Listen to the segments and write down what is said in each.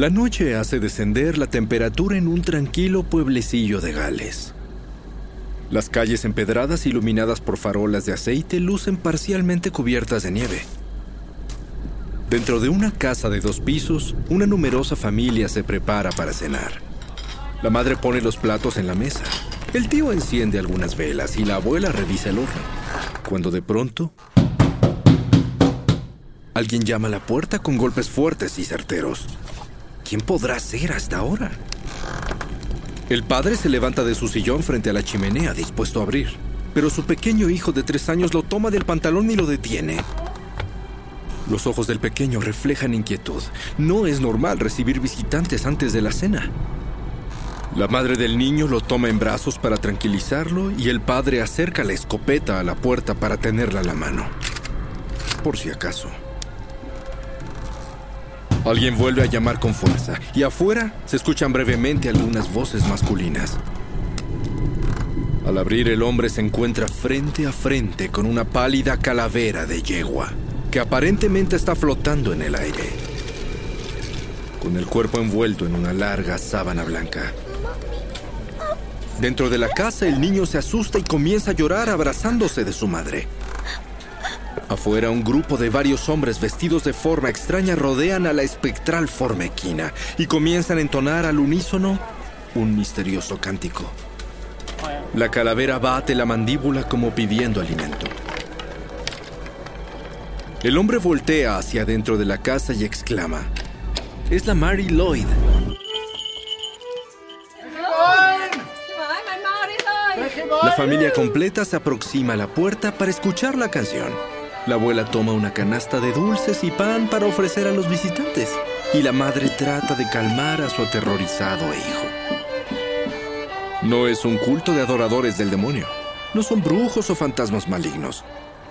La noche hace descender la temperatura en un tranquilo pueblecillo de Gales. Las calles empedradas iluminadas por farolas de aceite lucen parcialmente cubiertas de nieve. Dentro de una casa de dos pisos, una numerosa familia se prepara para cenar. La madre pone los platos en la mesa. El tío enciende algunas velas y la abuela revisa el horno. Cuando de pronto... Alguien llama a la puerta con golpes fuertes y certeros. ¿Quién podrá ser hasta ahora? El padre se levanta de su sillón frente a la chimenea, dispuesto a abrir. Pero su pequeño hijo de tres años lo toma del pantalón y lo detiene. Los ojos del pequeño reflejan inquietud. No es normal recibir visitantes antes de la cena. La madre del niño lo toma en brazos para tranquilizarlo y el padre acerca la escopeta a la puerta para tenerla a la mano. Por si acaso. Alguien vuelve a llamar con fuerza y afuera se escuchan brevemente algunas voces masculinas. Al abrir el hombre se encuentra frente a frente con una pálida calavera de yegua que aparentemente está flotando en el aire, con el cuerpo envuelto en una larga sábana blanca. Dentro de la casa el niño se asusta y comienza a llorar abrazándose de su madre. Afuera, un grupo de varios hombres vestidos de forma extraña rodean a la espectral forma equina y comienzan a entonar al unísono un misterioso cántico. La calavera bate la mandíbula como pidiendo alimento. El hombre voltea hacia adentro de la casa y exclama: Es la Mary Lloyd. La familia completa se aproxima a la puerta para escuchar la canción. La abuela toma una canasta de dulces y pan para ofrecer a los visitantes. Y la madre trata de calmar a su aterrorizado hijo. No es un culto de adoradores del demonio. No son brujos o fantasmas malignos.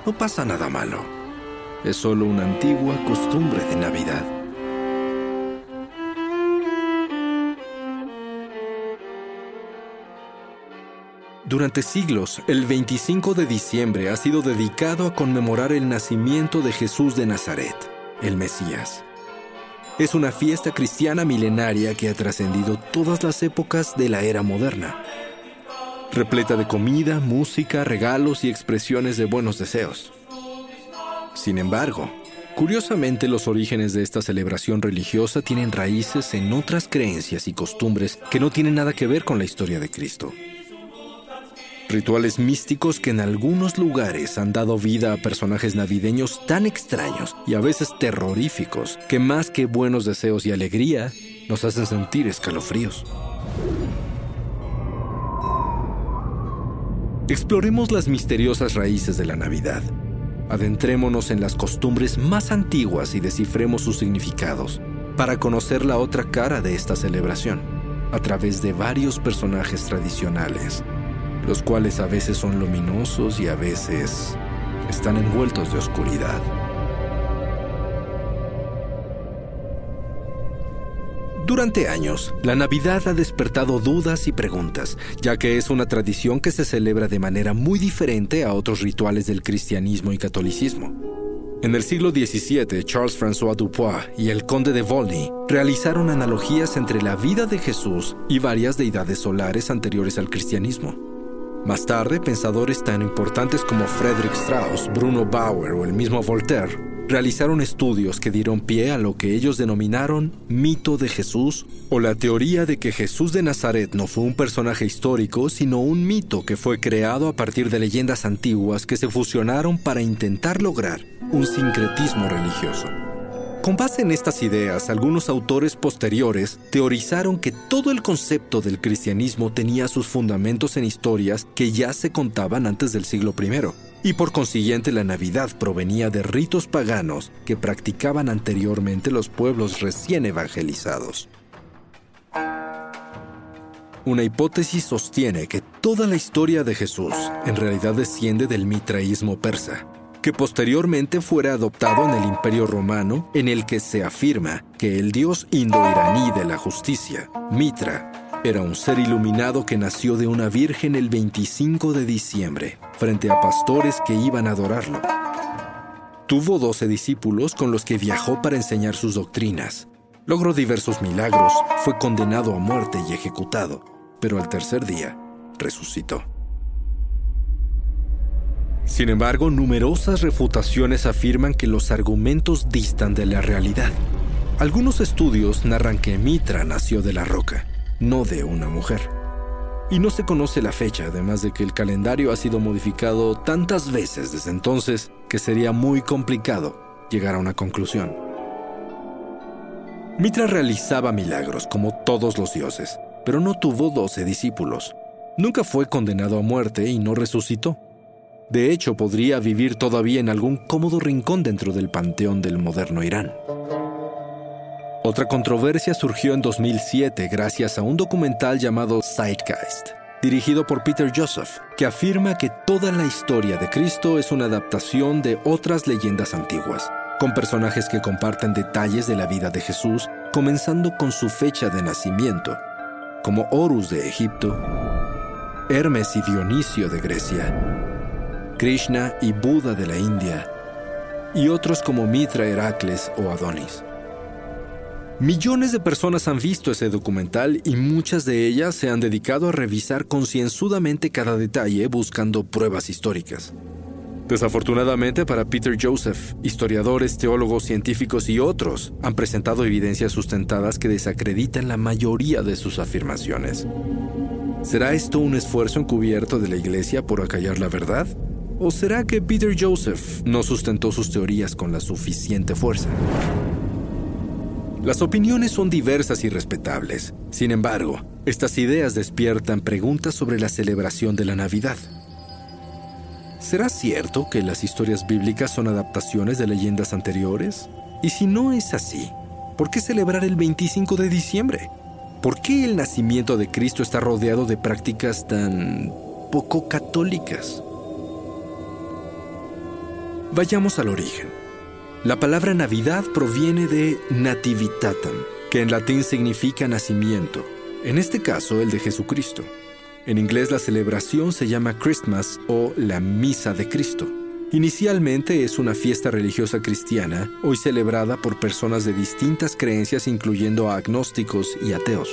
No pasa nada malo. Es solo una antigua costumbre de Navidad. Durante siglos, el 25 de diciembre ha sido dedicado a conmemorar el nacimiento de Jesús de Nazaret, el Mesías. Es una fiesta cristiana milenaria que ha trascendido todas las épocas de la era moderna, repleta de comida, música, regalos y expresiones de buenos deseos. Sin embargo, curiosamente los orígenes de esta celebración religiosa tienen raíces en otras creencias y costumbres que no tienen nada que ver con la historia de Cristo rituales místicos que en algunos lugares han dado vida a personajes navideños tan extraños y a veces terroríficos que más que buenos deseos y alegría nos hacen sentir escalofríos. Exploremos las misteriosas raíces de la Navidad. Adentrémonos en las costumbres más antiguas y descifremos sus significados para conocer la otra cara de esta celebración a través de varios personajes tradicionales los cuales a veces son luminosos y a veces están envueltos de oscuridad. Durante años, la Navidad ha despertado dudas y preguntas, ya que es una tradición que se celebra de manera muy diferente a otros rituales del cristianismo y catolicismo. En el siglo XVII, Charles-François Dupois y el conde de Volney realizaron analogías entre la vida de Jesús y varias deidades solares anteriores al cristianismo. Más tarde, pensadores tan importantes como Friedrich Strauss, Bruno Bauer o el mismo Voltaire realizaron estudios que dieron pie a lo que ellos denominaron mito de Jesús o la teoría de que Jesús de Nazaret no fue un personaje histórico, sino un mito que fue creado a partir de leyendas antiguas que se fusionaron para intentar lograr un sincretismo religioso. Con base en estas ideas, algunos autores posteriores teorizaron que todo el concepto del cristianismo tenía sus fundamentos en historias que ya se contaban antes del siglo I, y por consiguiente la Navidad provenía de ritos paganos que practicaban anteriormente los pueblos recién evangelizados. Una hipótesis sostiene que toda la historia de Jesús en realidad desciende del mitraísmo persa, que posteriormente fuera adoptado en el Imperio Romano, en el que se afirma que el dios indo-iraní de la justicia, Mitra, era un ser iluminado que nació de una virgen el 25 de diciembre, frente a pastores que iban a adorarlo. Tuvo doce discípulos con los que viajó para enseñar sus doctrinas. Logró diversos milagros, fue condenado a muerte y ejecutado, pero al tercer día resucitó. Sin embargo, numerosas refutaciones afirman que los argumentos distan de la realidad. Algunos estudios narran que Mitra nació de la roca, no de una mujer. Y no se conoce la fecha, además de que el calendario ha sido modificado tantas veces desde entonces que sería muy complicado llegar a una conclusión. Mitra realizaba milagros como todos los dioses, pero no tuvo doce discípulos. Nunca fue condenado a muerte y no resucitó. De hecho, podría vivir todavía en algún cómodo rincón dentro del panteón del moderno Irán. Otra controversia surgió en 2007 gracias a un documental llamado Zeitgeist, dirigido por Peter Joseph, que afirma que toda la historia de Cristo es una adaptación de otras leyendas antiguas, con personajes que comparten detalles de la vida de Jesús, comenzando con su fecha de nacimiento, como Horus de Egipto, Hermes y Dionisio de Grecia, Krishna y Buda de la India, y otros como Mitra Heracles o Adonis. Millones de personas han visto ese documental y muchas de ellas se han dedicado a revisar concienzudamente cada detalle buscando pruebas históricas. Desafortunadamente para Peter Joseph, historiadores, teólogos, científicos y otros han presentado evidencias sustentadas que desacreditan la mayoría de sus afirmaciones. ¿Será esto un esfuerzo encubierto de la Iglesia por acallar la verdad? ¿O será que Peter Joseph no sustentó sus teorías con la suficiente fuerza? Las opiniones son diversas y respetables. Sin embargo, estas ideas despiertan preguntas sobre la celebración de la Navidad. ¿Será cierto que las historias bíblicas son adaptaciones de leyendas anteriores? Y si no es así, ¿por qué celebrar el 25 de diciembre? ¿Por qué el nacimiento de Cristo está rodeado de prácticas tan poco católicas? Vayamos al origen. La palabra Navidad proviene de nativitatem, que en latín significa nacimiento, en este caso el de Jesucristo. En inglés la celebración se llama Christmas o la Misa de Cristo. Inicialmente es una fiesta religiosa cristiana, hoy celebrada por personas de distintas creencias incluyendo agnósticos y ateos.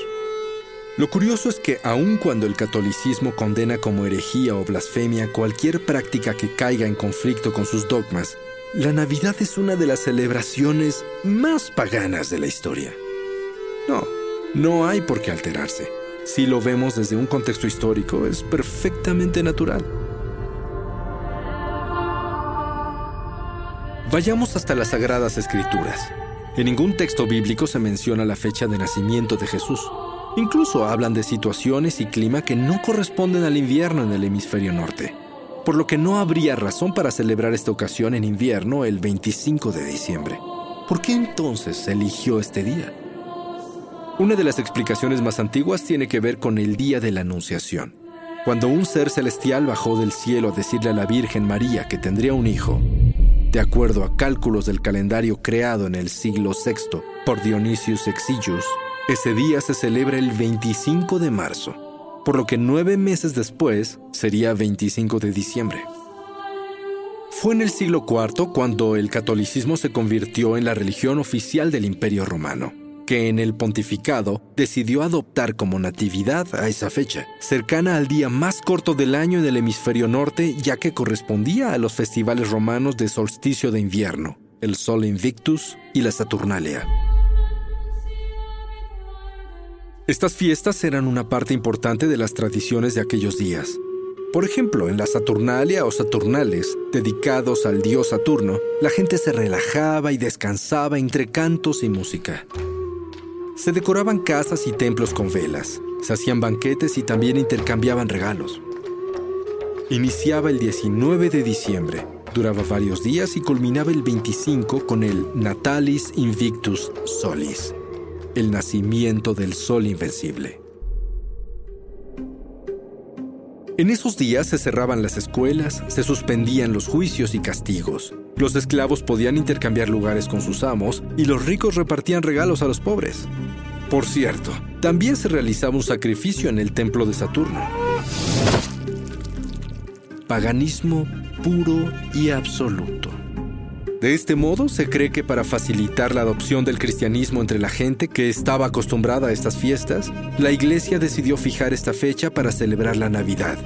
Lo curioso es que aun cuando el catolicismo condena como herejía o blasfemia cualquier práctica que caiga en conflicto con sus dogmas, la Navidad es una de las celebraciones más paganas de la historia. No, no hay por qué alterarse. Si lo vemos desde un contexto histórico, es perfectamente natural. Vayamos hasta las Sagradas Escrituras. En ningún texto bíblico se menciona la fecha de nacimiento de Jesús. Incluso hablan de situaciones y clima que no corresponden al invierno en el hemisferio norte, por lo que no habría razón para celebrar esta ocasión en invierno el 25 de diciembre. ¿Por qué entonces se eligió este día? Una de las explicaciones más antiguas tiene que ver con el día de la Anunciación, cuando un ser celestial bajó del cielo a decirle a la Virgen María que tendría un hijo, de acuerdo a cálculos del calendario creado en el siglo VI por Dionysius Exiguus, ese día se celebra el 25 de marzo, por lo que nueve meses después sería 25 de diciembre. Fue en el siglo IV cuando el catolicismo se convirtió en la religión oficial del Imperio Romano, que en el pontificado decidió adoptar como natividad a esa fecha, cercana al día más corto del año en el hemisferio norte, ya que correspondía a los festivales romanos de solsticio de invierno, el Sol Invictus y la Saturnalia. Estas fiestas eran una parte importante de las tradiciones de aquellos días. Por ejemplo, en la Saturnalia o Saturnales, dedicados al dios Saturno, la gente se relajaba y descansaba entre cantos y música. Se decoraban casas y templos con velas, se hacían banquetes y también intercambiaban regalos. Iniciaba el 19 de diciembre, duraba varios días y culminaba el 25 con el Natalis Invictus Solis, el nacimiento del sol invencible. En esos días se cerraban las escuelas, se suspendían los juicios y castigos. Los esclavos podían intercambiar lugares con sus amos y los ricos repartían regalos a los pobres. Por cierto, también se realizaba un sacrificio en el templo de Saturno. Paganismo puro y absoluto. De este modo, se cree que para facilitar la adopción del cristianismo entre la gente que estaba acostumbrada a estas fiestas, la iglesia decidió fijar esta fecha para celebrar la Navidad.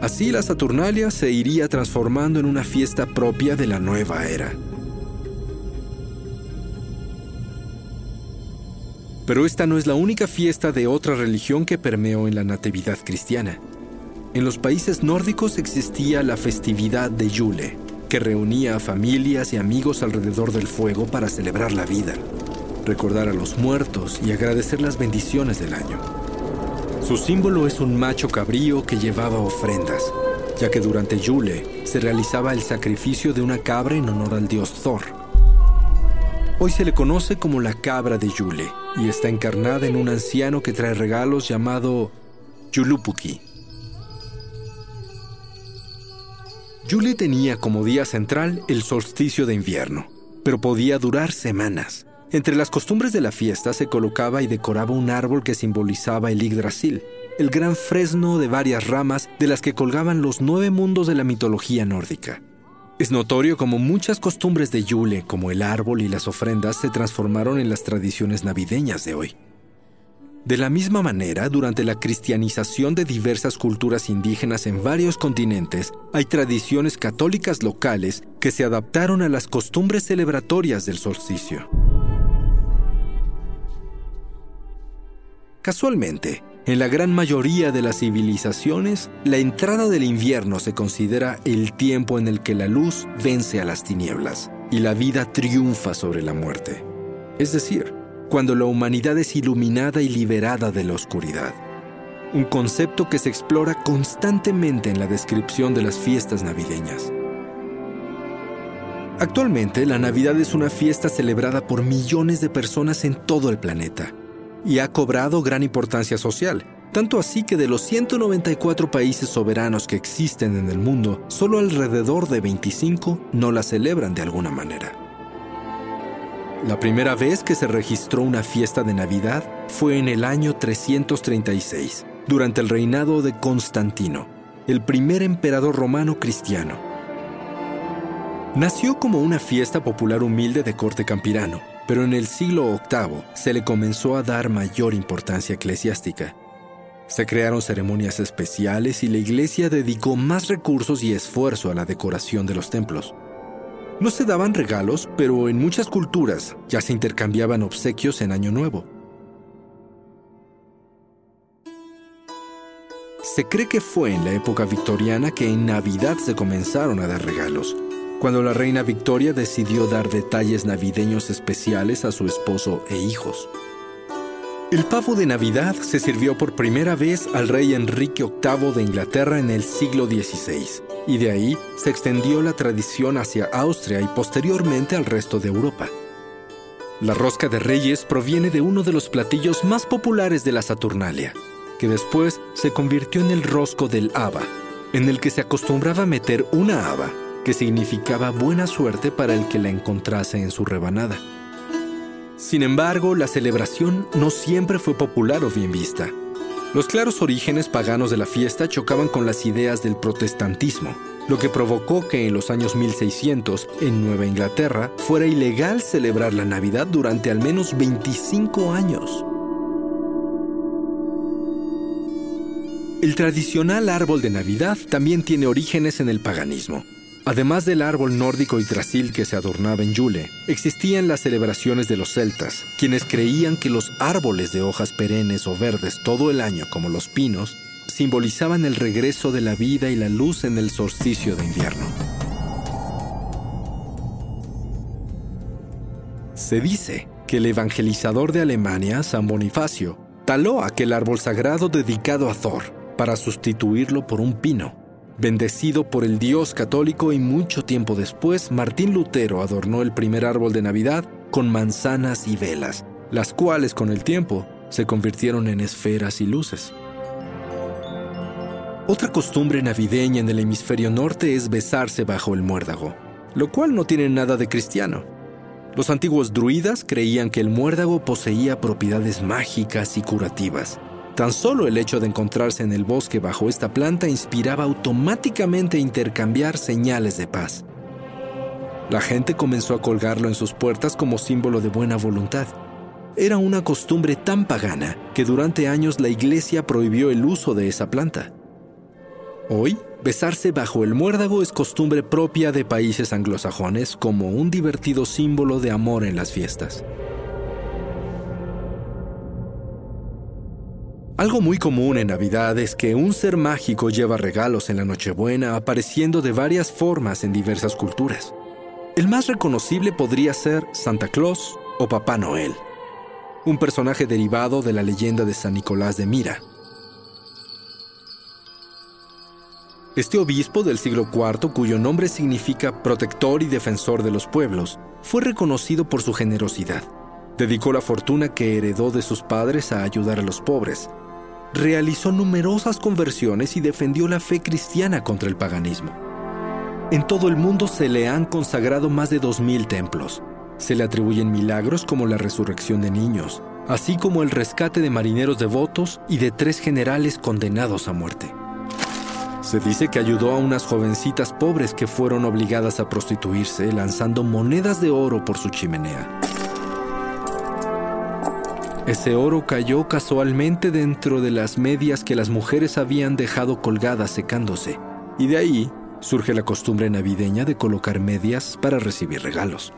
Así la Saturnalia se iría transformando en una fiesta propia de la nueva era. Pero esta no es la única fiesta de otra religión que permeó en la Natividad cristiana. En los países nórdicos existía la festividad de Yule, que reunía a familias y amigos alrededor del fuego para celebrar la vida, recordar a los muertos y agradecer las bendiciones del año. Su símbolo es un macho cabrío que llevaba ofrendas, ya que durante Yule se realizaba el sacrificio de una cabra en honor al dios Thor. Hoy se le conoce como la cabra de Yule y está encarnada en un anciano que trae regalos llamado Yulupuki. Yule tenía como día central el solsticio de invierno, pero podía durar semanas. Entre las costumbres de la fiesta se colocaba y decoraba un árbol que simbolizaba el Yggdrasil, el gran fresno de varias ramas de las que colgaban los nueve mundos de la mitología nórdica. Es notorio como muchas costumbres de Yule, como el árbol y las ofrendas, se transformaron en las tradiciones navideñas de hoy. De la misma manera, durante la cristianización de diversas culturas indígenas en varios continentes, hay tradiciones católicas locales que se adaptaron a las costumbres celebratorias del solsticio. Casualmente, en la gran mayoría de las civilizaciones, la entrada del invierno se considera el tiempo en el que la luz vence a las tinieblas y la vida triunfa sobre la muerte. Es decir, cuando la humanidad es iluminada y liberada de la oscuridad. Un concepto que se explora constantemente en la descripción de las fiestas navideñas. Actualmente, la Navidad es una fiesta celebrada por millones de personas en todo el planeta y ha cobrado gran importancia social, tanto así que de los 194 países soberanos que existen en el mundo, solo alrededor de 25 no la celebran de alguna manera. La primera vez que se registró una fiesta de Navidad fue en el año 336, durante el reinado de Constantino, el primer emperador romano cristiano. Nació como una fiesta popular humilde de corte campirano, pero en el siglo VIII se le comenzó a dar mayor importancia eclesiástica. Se crearon ceremonias especiales y la iglesia dedicó más recursos y esfuerzo a la decoración de los templos. No se daban regalos, pero en muchas culturas ya se intercambiaban obsequios en Año Nuevo. Se cree que fue en la época victoriana que en Navidad se comenzaron a dar regalos, cuando la reina Victoria decidió dar detalles navideños especiales a su esposo e hijos. El pavo de Navidad se sirvió por primera vez al rey Enrique VIII de Inglaterra en el siglo XVI, y de ahí se extendió la tradición hacia Austria y posteriormente al resto de Europa. La rosca de reyes proviene de uno de los platillos más populares de la Saturnalia, que después se convirtió en el rosco del haba, en el que se acostumbraba meter una haba, que significaba buena suerte para el que la encontrase en su rebanada. Sin embargo, la celebración no siempre fue popular o bien vista. Los claros orígenes paganos de la fiesta chocaban con las ideas del protestantismo, lo que provocó que en los años 1600, en Nueva Inglaterra, fuera ilegal celebrar la Navidad durante al menos 25 años. El tradicional árbol de Navidad también tiene orígenes en el paganismo. Además del árbol nórdico Yggdrasil que se adornaba en Yule, existían las celebraciones de los celtas, quienes creían que los árboles de hojas perennes o verdes todo el año, como los pinos, simbolizaban el regreso de la vida y la luz en el solsticio de invierno. Se dice que el evangelizador de Alemania, San Bonifacio, taló aquel árbol sagrado dedicado a Thor para sustituirlo por un pino bendecido por el Dios católico y mucho tiempo después Martín Lutero adornó el primer árbol de Navidad con manzanas y velas, las cuales con el tiempo se convirtieron en esferas y luces. Otra costumbre navideña en el hemisferio norte es besarse bajo el muérdago, lo cual no tiene nada de cristiano. Los antiguos druidas creían que el muérdago poseía propiedades mágicas y curativas, Tan solo el hecho de encontrarse en el bosque bajo esta planta inspiraba automáticamente intercambiar señales de paz. La gente comenzó a colgarlo en sus puertas como símbolo de buena voluntad. Era una costumbre tan pagana que durante años la iglesia prohibió el uso de esa planta. Hoy, besarse bajo el muérdago es costumbre propia de países anglosajones como un divertido símbolo de amor en las fiestas. Algo muy común en Navidad es que un ser mágico lleva regalos en la Nochebuena apareciendo de varias formas en diversas culturas. El más reconocible podría ser Santa Claus o Papá Noel, un personaje derivado de la leyenda de San Nicolás de Mira. Este obispo del siglo IV, cuyo nombre significa protector y defensor de los pueblos, fue reconocido por su generosidad. Dedicó la fortuna que heredó de sus padres a ayudar a los pobres, realizó numerosas conversiones y defendió la fe cristiana contra el paganismo. En todo el mundo se le han consagrado más de 2.000 templos. Se le atribuyen milagros como la resurrección de niños, así como el rescate de marineros devotos y de tres generales condenados a muerte. Se dice que ayudó a unas jovencitas pobres que fueron obligadas a prostituirse lanzando monedas de oro por su chimenea. Ese oro cayó casualmente dentro de las medias que las mujeres habían dejado colgadas secándose, y de ahí surge la costumbre navideña de colocar medias para recibir regalos.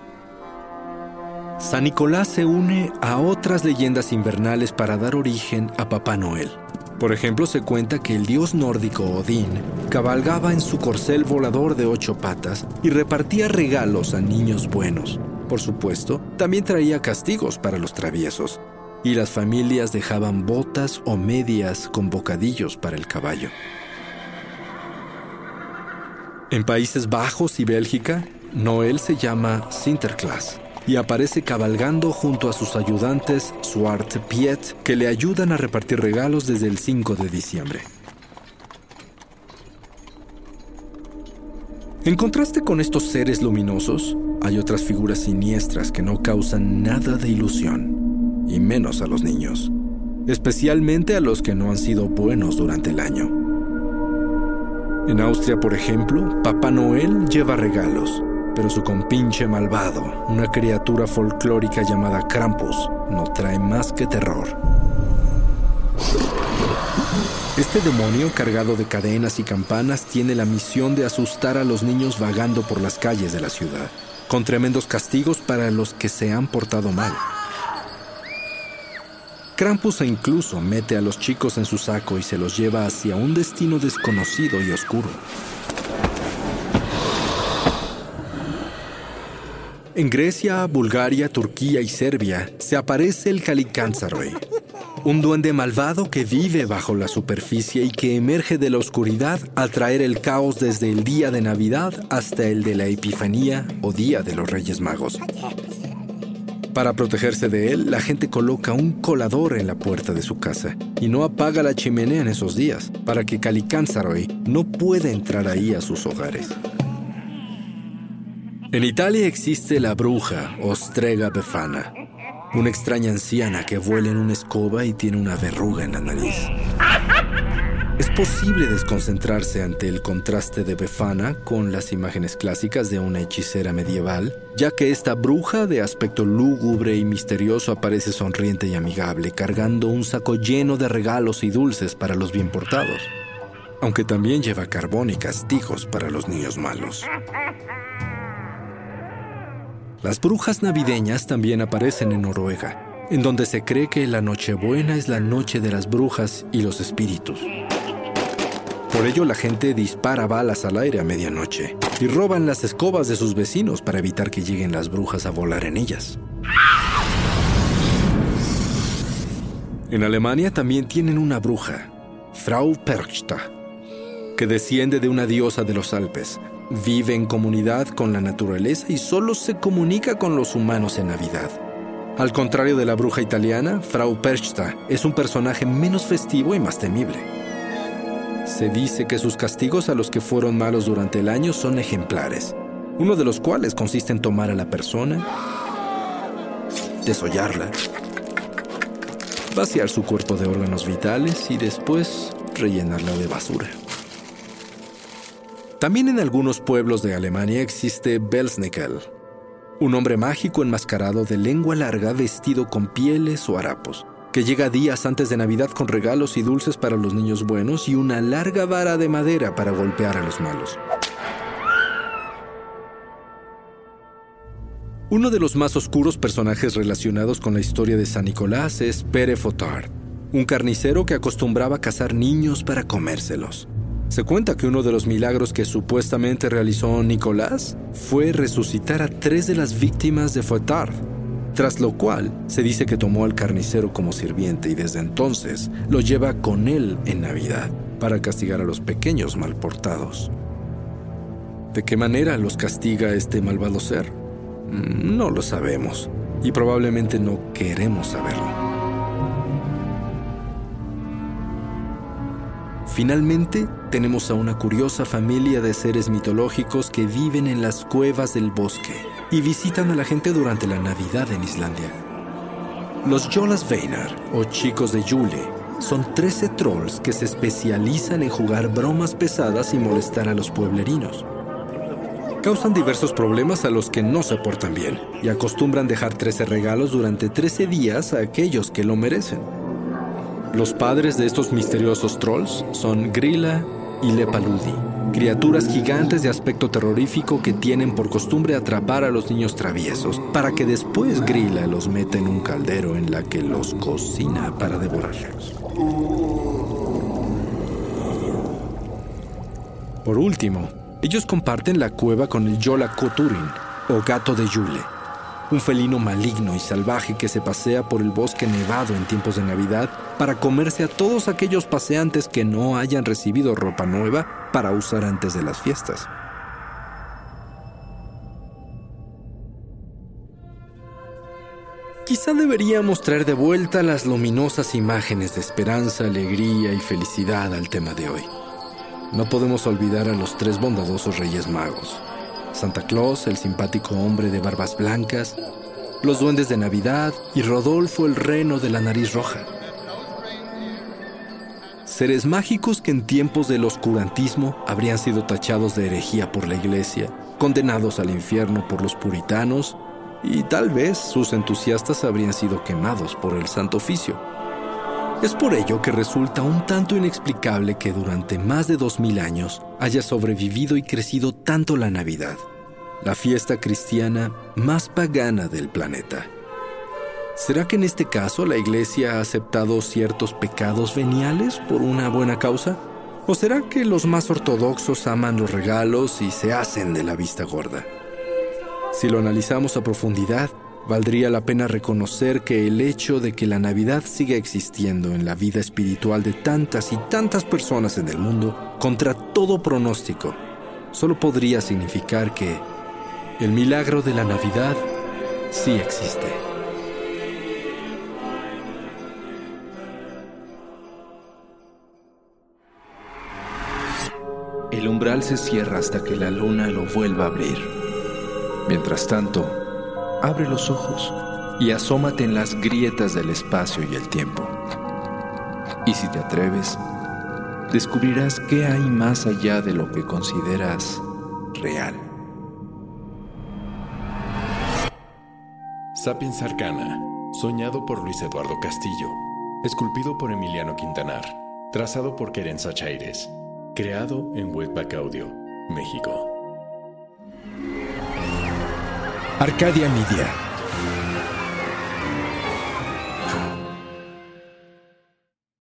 San Nicolás se une a otras leyendas invernales para dar origen a Papá Noel. Por ejemplo, se cuenta que el dios nórdico Odín cabalgaba en su corcel volador de ocho patas y repartía regalos a niños buenos. Por supuesto, también traía castigos para los traviesos, y las familias dejaban botas o medias con bocadillos para el caballo. En Países Bajos y Bélgica, Noel se llama Sinterklaas y aparece cabalgando junto a sus ayudantes Zwarte Piet que le ayudan a repartir regalos desde el 5 de diciembre. En contraste con estos seres luminosos, hay otras figuras siniestras que no causan nada de ilusión y menos a los niños, especialmente a los que no han sido buenos durante el año. En Austria, por ejemplo, Papá Noel lleva regalos, pero su compinche malvado, una criatura folclórica llamada Krampus, no trae más que terror. Este demonio cargado de cadenas y campanas tiene la misión de asustar a los niños vagando por las calles de la ciudad, con tremendos castigos para los que se han portado mal. Krampus incluso mete a los chicos en su saco y se los lleva hacia un destino desconocido y oscuro. En Grecia, Bulgaria, Turquía y Serbia se aparece el Kalikantsaroy, un duende malvado que vive bajo la superficie y que emerge de la oscuridad al traer el caos desde el día de Navidad hasta el de la Epifanía o Día de los Reyes Magos. Para protegerse de él, la gente coloca un colador en la puerta de su casa y no apaga la chimenea en esos días para que Calicánzaroy no pueda entrar ahí a sus hogares. En Italia existe la bruja Ostrega Befana, una extraña anciana que vuela en una escoba y tiene una verruga en la nariz. Es posible desconcentrarse ante el contraste de Befana con las imágenes clásicas de una hechicera medieval, ya que esta bruja de aspecto lúgubre y misterioso aparece sonriente y amigable, cargando un saco lleno de regalos y dulces para los bien portados, aunque también lleva carbón y castigos para los niños malos. Las brujas navideñas también aparecen en Noruega, en donde se cree que la Nochebuena es la noche de las brujas y los espíritus. Por ello la gente dispara balas al aire a medianoche y roban las escobas de sus vecinos para evitar que lleguen las brujas a volar en ellas. En Alemania también tienen una bruja, Frau Perchta, que desciende de una diosa de los Alpes, Vive en comunidad con la naturaleza y solo se comunica con los humanos en Navidad. Al contrario de la bruja italiana, Frau Perchta es un personaje menos festivo y más temible. Se dice que sus castigos a los que fueron malos durante el año son ejemplares, uno de los cuales consiste en tomar a la persona, desollarla, vaciar su cuerpo de órganos vitales y después rellenarla de basura. También en algunos pueblos de Alemania existe Belsnickel, un hombre mágico enmascarado de lengua larga vestido con pieles o harapos, que llega días antes de Navidad con regalos y dulces para los niños buenos y una larga vara de madera para golpear a los malos. Uno de los más oscuros personajes relacionados con la historia de San Nicolás es Pere Fotard, un carnicero que acostumbraba a cazar niños para comérselos. Se cuenta que uno de los milagros que supuestamente realizó Nicolás fue resucitar a tres de las víctimas de Fotard, tras lo cual se dice que tomó al carnicero como sirviente y desde entonces lo lleva con él en Navidad para castigar a los pequeños malportados. ¿De qué manera los castiga este malvado ser? Mm, no lo sabemos y probablemente no queremos saberlo. Finalmente, tenemos a una curiosa familia de seres mitológicos que viven en las cuevas del bosque y visitan a la gente durante la Navidad en Islandia. Los Jolas Veinar, o chicos de Yule, son 13 trolls que se especializan en jugar bromas pesadas y molestar a los pueblerinos. Causan diversos problemas a los que no se portan bien y acostumbran dejar 13 regalos durante 13 días a aquellos que lo merecen. Los padres de estos misteriosos trolls son Grilla y Lepaludi, criaturas gigantes de aspecto terrorífico que tienen por costumbre atrapar a los niños traviesos, para que después Grilla los meta en un caldero en la que los cocina para devorarlos. Por último, ellos comparten la cueva con el Yola Koturin, o gato de Yule, un felino maligno y salvaje que se pasea por el bosque nevado en tiempos de Navidad para comerse a todos aquellos paseantes que no hayan recibido ropa nueva para usar antes de las fiestas. Quizá deberíamos traer de vuelta las luminosas imágenes de esperanza, alegría y felicidad al tema de hoy. No podemos olvidar a los tres bondadosos Reyes Magos, Santa Claus, el simpático hombre de barbas blancas, los duendes de Navidad y Rodolfo el reno de la nariz roja. Seres mágicos que en tiempos del oscurantismo habrían sido tachados de herejía por la iglesia, condenados al infierno por los puritanos y tal vez sus entusiastas habrían sido quemados por el santo oficio. Es por ello que resulta un tanto inexplicable que durante más de dos mil años haya sobrevivido y crecido tanto la Navidad, la fiesta cristiana más pagana del planeta. ¿Será que en este caso la Iglesia ha aceptado ciertos pecados veniales por una buena causa? ¿O será que los más ortodoxos aman los regalos y se hacen de la vista gorda? Si lo analizamos a profundidad, valdría la pena reconocer que el hecho de que la Navidad siga existiendo en la vida espiritual de tantas y tantas personas en el mundo, contra todo pronóstico, solo podría significar que el milagro de la Navidad sí existe. El umbral se cierra hasta que la luna lo vuelva a abrir. Mientras tanto, abre los ojos y asómate en las grietas del espacio y el tiempo. Y si te atreves, descubrirás qué hay más allá de lo que consideras real. Sapiens Arcana, soñado por Luis Eduardo Castillo, esculpido por Emiliano Quintanar, trazado por Querenza Chaires, creado en Webback Audio, México. Arcadia Media.